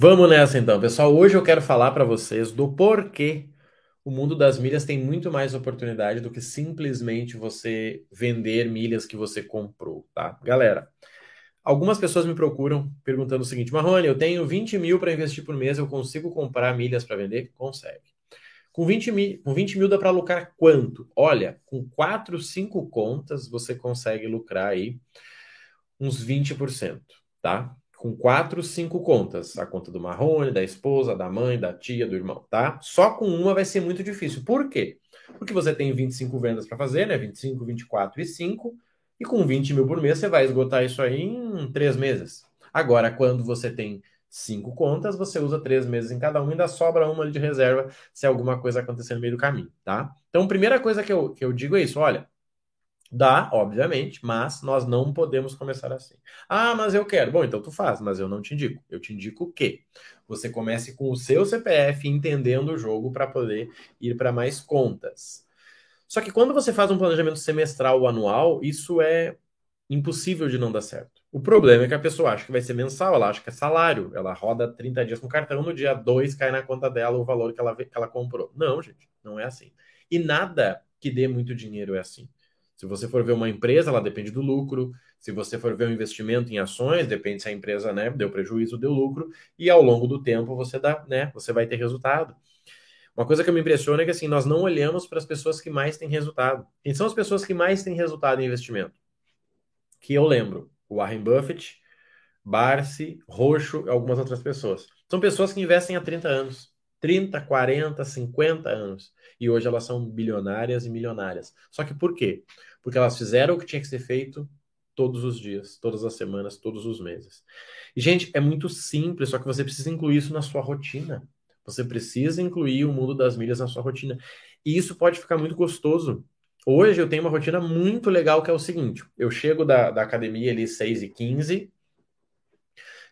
Vamos nessa então, pessoal. Hoje eu quero falar para vocês do porquê o mundo das milhas tem muito mais oportunidade do que simplesmente você vender milhas que você comprou, tá? Galera, algumas pessoas me procuram perguntando o seguinte: Marrone, eu tenho 20 mil para investir por mês, eu consigo comprar milhas para vender? Consegue. Com 20 mil, com 20 mil dá para lucrar quanto? Olha, com 4, 5 contas você consegue lucrar aí uns 20%, tá? Com quatro, cinco contas. A conta do Marrone, da esposa, da mãe, da tia, do irmão, tá? Só com uma vai ser muito difícil. Por quê? Porque você tem 25 vendas para fazer, né? 25, 24 e 5. E com 20 mil por mês, você vai esgotar isso aí em três meses. Agora, quando você tem cinco contas, você usa três meses em cada uma e ainda sobra uma de reserva se alguma coisa acontecer no meio do caminho, tá? Então, primeira coisa que eu, que eu digo é isso: olha, Dá, obviamente, mas nós não podemos começar assim. Ah, mas eu quero. Bom, então tu faz, mas eu não te indico. Eu te indico o quê? Você comece com o seu CPF entendendo o jogo para poder ir para mais contas. Só que quando você faz um planejamento semestral ou anual, isso é impossível de não dar certo. O problema é que a pessoa acha que vai ser mensal, ela acha que é salário, ela roda 30 dias com cartão, no dia 2 cai na conta dela o valor que ela, que ela comprou. Não, gente, não é assim. E nada que dê muito dinheiro é assim. Se você for ver uma empresa, ela depende do lucro. Se você for ver um investimento em ações, depende se a empresa né, deu prejuízo deu lucro. E ao longo do tempo você dá, né, você vai ter resultado. Uma coisa que me impressiona é que assim, nós não olhamos para as pessoas que mais têm resultado. Quem são as pessoas que mais têm resultado em investimento? Que eu lembro, Warren Buffett, Barsi, Roxo e algumas outras pessoas. São pessoas que investem há 30 anos. 30, 40, 50 anos. E hoje elas são bilionárias e milionárias. Só que por quê? Porque elas fizeram o que tinha que ser feito todos os dias, todas as semanas, todos os meses. E, gente, é muito simples, só que você precisa incluir isso na sua rotina. Você precisa incluir o mundo das milhas na sua rotina. E isso pode ficar muito gostoso. Hoje eu tenho uma rotina muito legal que é o seguinte: eu chego da, da academia ali 6 e 15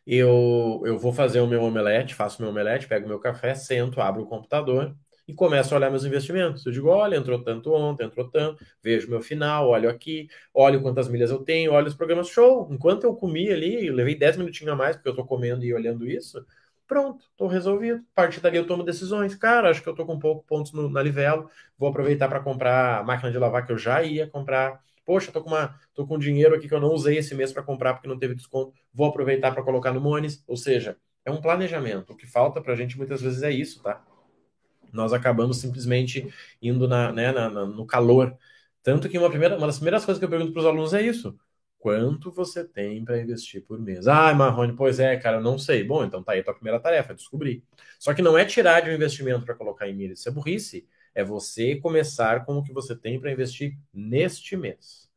eu, eu vou fazer o meu omelete, faço meu omelete, pego meu café, sento, abro o computador e começo a olhar meus investimentos. Eu digo, olha, entrou tanto ontem, entrou tanto, vejo meu final, olho aqui, olho quantas milhas eu tenho, olho os programas, show. Enquanto eu comi ali, levei 10 minutinhos a mais, porque eu estou comendo e olhando isso, pronto, estou resolvido. A partir dali eu tomo decisões. Cara, acho que eu estou com pouco pontos no, na Livelo, vou aproveitar para comprar a máquina de lavar que eu já ia comprar Poxa, tô com, uma, com dinheiro aqui que eu não usei esse mês para comprar porque não teve desconto, vou aproveitar para colocar no Mones. Ou seja, é um planejamento. O que falta para a gente muitas vezes é isso, tá? Nós acabamos simplesmente indo na, né, na, na, no calor. Tanto que uma, primeira, uma das primeiras coisas que eu pergunto para os alunos é isso. Quanto você tem para investir por mês? Ah, Marrone, pois é, cara, eu não sei. Bom, então tá aí a tua primeira tarefa, descobrir. Só que não é tirar de um investimento para colocar em milha, isso é burrice é você começar com o que você tem para investir neste mês.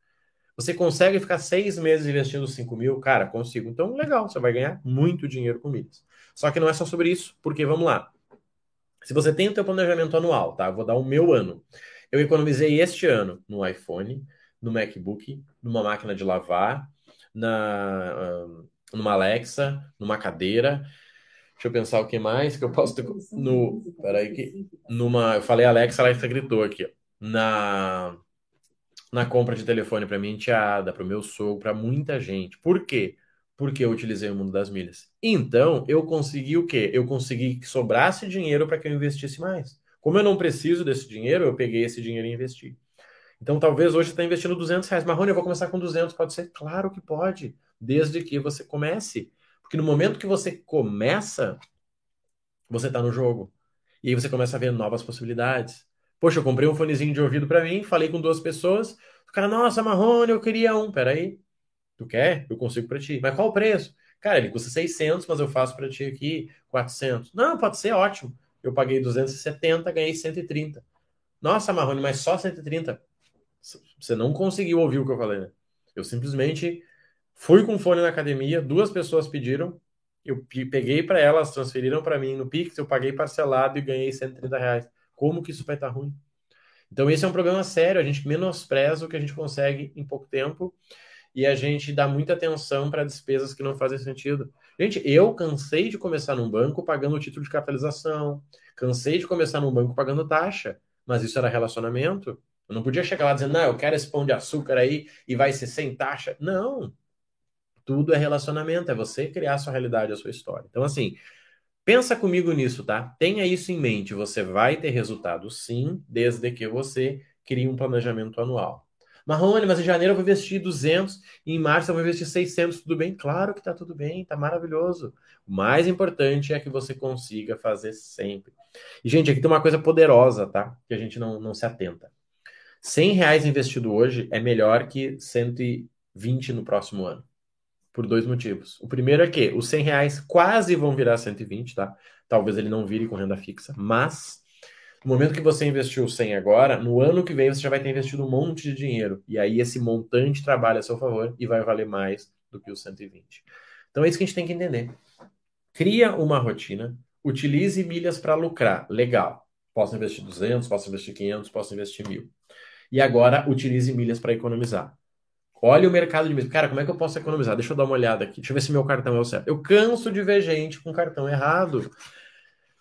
Você consegue ficar seis meses investindo 5 mil? Cara, consigo. Então, legal, você vai ganhar muito dinheiro com milhas. Só que não é só sobre isso, porque vamos lá. Se você tem o seu planejamento anual, tá? vou dar o meu ano. Eu economizei este ano no iPhone, no MacBook, numa máquina de lavar, na, numa Alexa, numa cadeira. Deixa eu pensar o que mais que eu posso ter. No, peraí, que, numa, eu falei Alexa, ela gritou aqui. Ó, na, na compra de telefone para minha enteada, para o meu sogro, para muita gente. Por quê? Porque eu utilizei o mundo das milhas. Então, eu consegui o quê? Eu consegui que sobrasse dinheiro para que eu investisse mais. Como eu não preciso desse dinheiro, eu peguei esse dinheiro e investi. Então, talvez hoje você está investindo 200 reais. Marrone, eu vou começar com 200. Pode ser? Claro que pode. Desde que você comece. Porque no momento que você começa, você está no jogo. E aí você começa a ver novas possibilidades. Poxa, eu comprei um fonezinho de ouvido para mim, falei com duas pessoas. O cara, nossa, Marrone, eu queria um. Peraí. Tu quer? Eu consigo para ti. Mas qual o preço? Cara, ele custa 600, mas eu faço para ti aqui 400. Não, pode ser ótimo. Eu paguei 270, ganhei 130. Nossa, Marrone, mas só 130. Você não conseguiu ouvir o que eu falei, né? Eu simplesmente Fui com fone na academia, duas pessoas pediram, eu peguei para elas, transferiram para mim no Pix, eu paguei parcelado e ganhei 130 reais. Como que isso vai estar tá ruim? Então, esse é um problema sério. A gente menospreza o que a gente consegue em pouco tempo e a gente dá muita atenção para despesas que não fazem sentido. Gente, eu cansei de começar num banco pagando o título de capitalização, cansei de começar num banco pagando taxa, mas isso era relacionamento. Eu não podia chegar lá dizendo, não, eu quero esse pão de açúcar aí e vai ser sem taxa. Não, tudo é relacionamento, é você criar a sua realidade, a sua história. Então, assim, Pensa comigo nisso, tá? Tenha isso em mente. Você vai ter resultado sim, desde que você crie um planejamento anual. Marrone, mas em janeiro eu vou investir 200, em março eu vou investir 600, tudo bem? Claro que tá tudo bem, tá maravilhoso. O mais importante é que você consiga fazer sempre. E, gente, aqui tem uma coisa poderosa, tá? Que a gente não, não se atenta. 100 reais investido hoje é melhor que 120 no próximo ano. Por dois motivos. O primeiro é que os 100 reais quase vão virar 120, tá? Talvez ele não vire com renda fixa, mas no momento que você investiu 100 agora, no ano que vem você já vai ter investido um monte de dinheiro. E aí esse montante trabalha a seu favor e vai valer mais do que os 120. Então é isso que a gente tem que entender. Cria uma rotina, utilize milhas para lucrar. Legal. Posso investir 200, posso investir 500, posso investir 1000. E agora utilize milhas para economizar. Olha o mercado de milhas. Cara, como é que eu posso economizar? Deixa eu dar uma olhada aqui. Deixa eu ver se meu cartão é o certo. Eu canso de ver gente com cartão errado.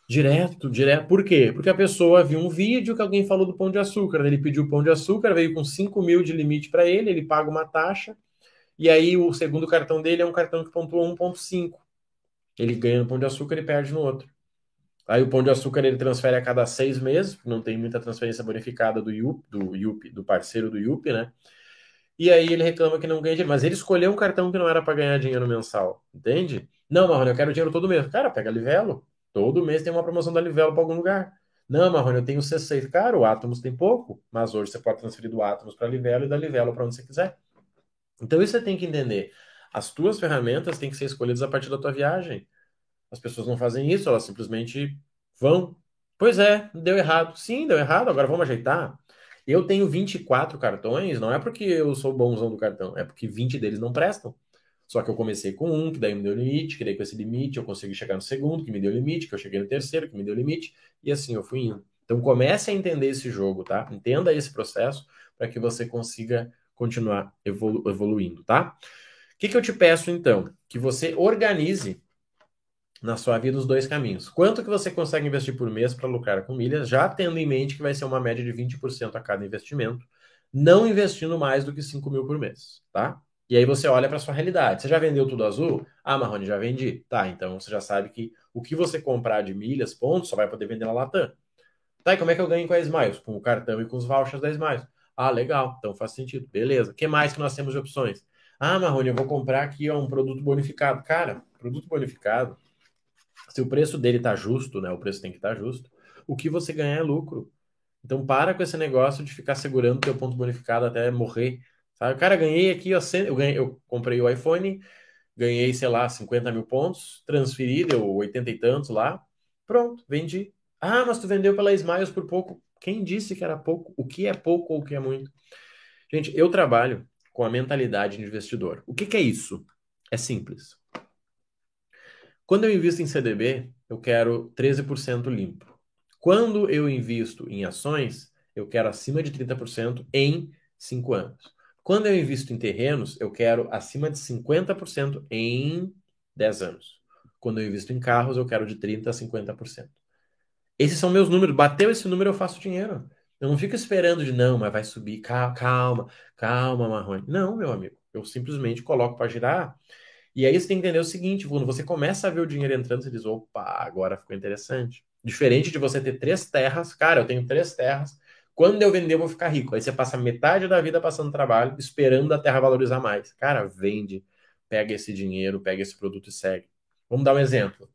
Direto, direto. Por quê? Porque a pessoa viu um vídeo que alguém falou do pão de açúcar. Ele pediu pão de açúcar, veio com 5 mil de limite para ele, ele paga uma taxa. E aí o segundo cartão dele é um cartão que pontua 1,5. Ele ganha no pão de açúcar e perde no outro. Aí o pão de açúcar ele transfere a cada seis meses, não tem muita transferência bonificada do IUP, do IUP, do parceiro do IUP, né? E aí ele reclama que não ganha dinheiro, mas ele escolheu um cartão que não era para ganhar dinheiro mensal, entende? Não, Marrone, eu quero dinheiro todo mês. Cara, pega Livelo. Todo mês tem uma promoção da Livelo para algum lugar. Não, Marrone, eu tenho C6. Cara, o Atomos tem pouco, mas hoje você pode transferir do Atomos para Livelo e da Livelo para onde você quiser. Então isso você tem que entender. As tuas ferramentas têm que ser escolhidas a partir da tua viagem. As pessoas não fazem isso, elas simplesmente vão. Pois é, deu errado. Sim, deu errado, agora vamos ajeitar. Eu tenho 24 cartões, não é porque eu sou bonzão do cartão, é porque 20 deles não prestam. Só que eu comecei com um, que daí me deu limite, que daí com esse limite eu consegui chegar no segundo, que me deu limite, que eu cheguei no terceiro, que me deu limite, e assim eu fui indo. Então comece a entender esse jogo, tá? Entenda esse processo para que você consiga continuar evolu evoluindo, tá? O que, que eu te peço então? Que você organize na sua vida os dois caminhos. Quanto que você consegue investir por mês para lucrar com milhas, já tendo em mente que vai ser uma média de 20% a cada investimento, não investindo mais do que 5 mil por mês, tá? E aí você olha para sua realidade. Você já vendeu tudo azul? Ah, Marrone, já vendi. Tá, então você já sabe que o que você comprar de milhas, pontos, só vai poder vender na Latam. Tá, e como é que eu ganho com a Smiles? Com o cartão e com os vouchers da Smiles. Ah, legal, então faz sentido. Beleza. O que mais que nós temos de opções? Ah, Marrone, eu vou comprar aqui ó, um produto bonificado. Cara, produto bonificado, se o preço dele está justo, né? O preço tem que estar tá justo. O que você ganhar é lucro. Então para com esse negócio de ficar segurando teu ponto bonificado até morrer. Sabe? Cara, ganhei aqui, ó, eu, ganhei, eu comprei o iPhone, ganhei, sei lá, 50 mil pontos, transferi, deu 80 e tantos lá. Pronto, vendi. Ah, mas tu vendeu pela Smiles por pouco. Quem disse que era pouco? O que é pouco ou o que é muito? Gente, eu trabalho com a mentalidade de investidor. O que, que é isso? É simples. Quando eu invisto em CDB, eu quero 13% limpo. Quando eu invisto em ações, eu quero acima de 30% em 5 anos. Quando eu invisto em terrenos, eu quero acima de 50% em 10 anos. Quando eu invisto em carros, eu quero de 30% a 50%. Esses são meus números. Bateu esse número, eu faço dinheiro. Eu não fico esperando de não, mas vai subir. Calma, calma, calma Marrone. Não, meu amigo. Eu simplesmente coloco para girar e aí você tem que entender o seguinte: quando você começa a ver o dinheiro entrando, você diz, opa, agora ficou interessante. Diferente de você ter três terras, cara, eu tenho três terras. Quando eu vender, eu vou ficar rico. Aí você passa metade da vida passando trabalho, esperando a terra valorizar mais. Cara, vende, pega esse dinheiro, pega esse produto e segue. Vamos dar um exemplo.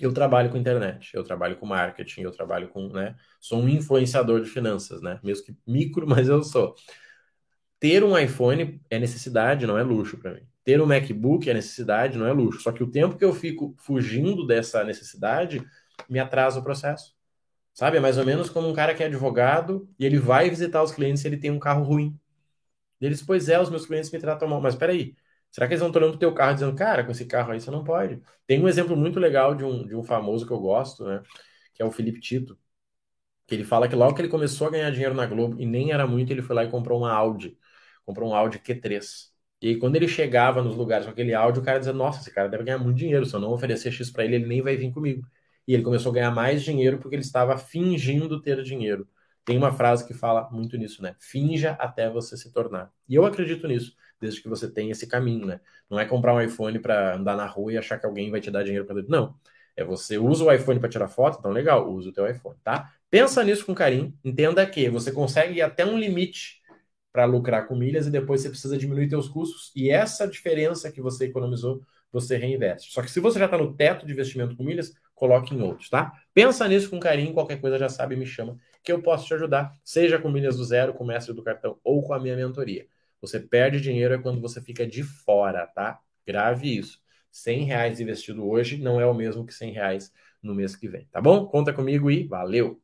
Eu trabalho com internet, eu trabalho com marketing, eu trabalho com, né? Sou um influenciador de finanças, né? Mesmo que micro, mas eu sou. Ter um iPhone é necessidade, não é luxo para mim ter um MacBook é necessidade, não é luxo. Só que o tempo que eu fico fugindo dessa necessidade me atrasa o processo. Sabe? É mais ou menos como um cara que é advogado e ele vai visitar os clientes e ele tem um carro ruim. Eles, pois é, os meus clientes me tratam mal. Mas peraí, será que eles vão estar olhando o teu carro dizendo, cara, com esse carro aí você não pode? Tem um exemplo muito legal de um, de um famoso que eu gosto, né? Que é o Felipe Tito. Que ele fala que logo que ele começou a ganhar dinheiro na Globo, e nem era muito, ele foi lá e comprou uma Audi. Comprou um Audi Q3. E aí, quando ele chegava nos lugares com aquele áudio, o cara dizia: Nossa, esse cara deve ganhar muito dinheiro. Se eu não oferecer X para ele, ele nem vai vir comigo. E ele começou a ganhar mais dinheiro porque ele estava fingindo ter dinheiro. Tem uma frase que fala muito nisso, né? Finja até você se tornar. E eu acredito nisso, desde que você tenha esse caminho, né? Não é comprar um iPhone para andar na rua e achar que alguém vai te dar dinheiro para Não. É você usa o iPhone para tirar foto, então legal, usa o teu iPhone, tá? Pensa nisso com carinho, entenda que você consegue ir até um limite para lucrar com milhas e depois você precisa diminuir seus custos e essa diferença que você economizou, você reinveste. Só que se você já está no teto de investimento com milhas, coloque em outros, tá? Pensa nisso com carinho, qualquer coisa já sabe, me chama, que eu posso te ajudar, seja com milhas do zero, com o mestre do cartão ou com a minha mentoria. Você perde dinheiro é quando você fica de fora, tá? Grave isso. 100 reais investido hoje não é o mesmo que 100 reais no mês que vem, tá bom? Conta comigo e valeu!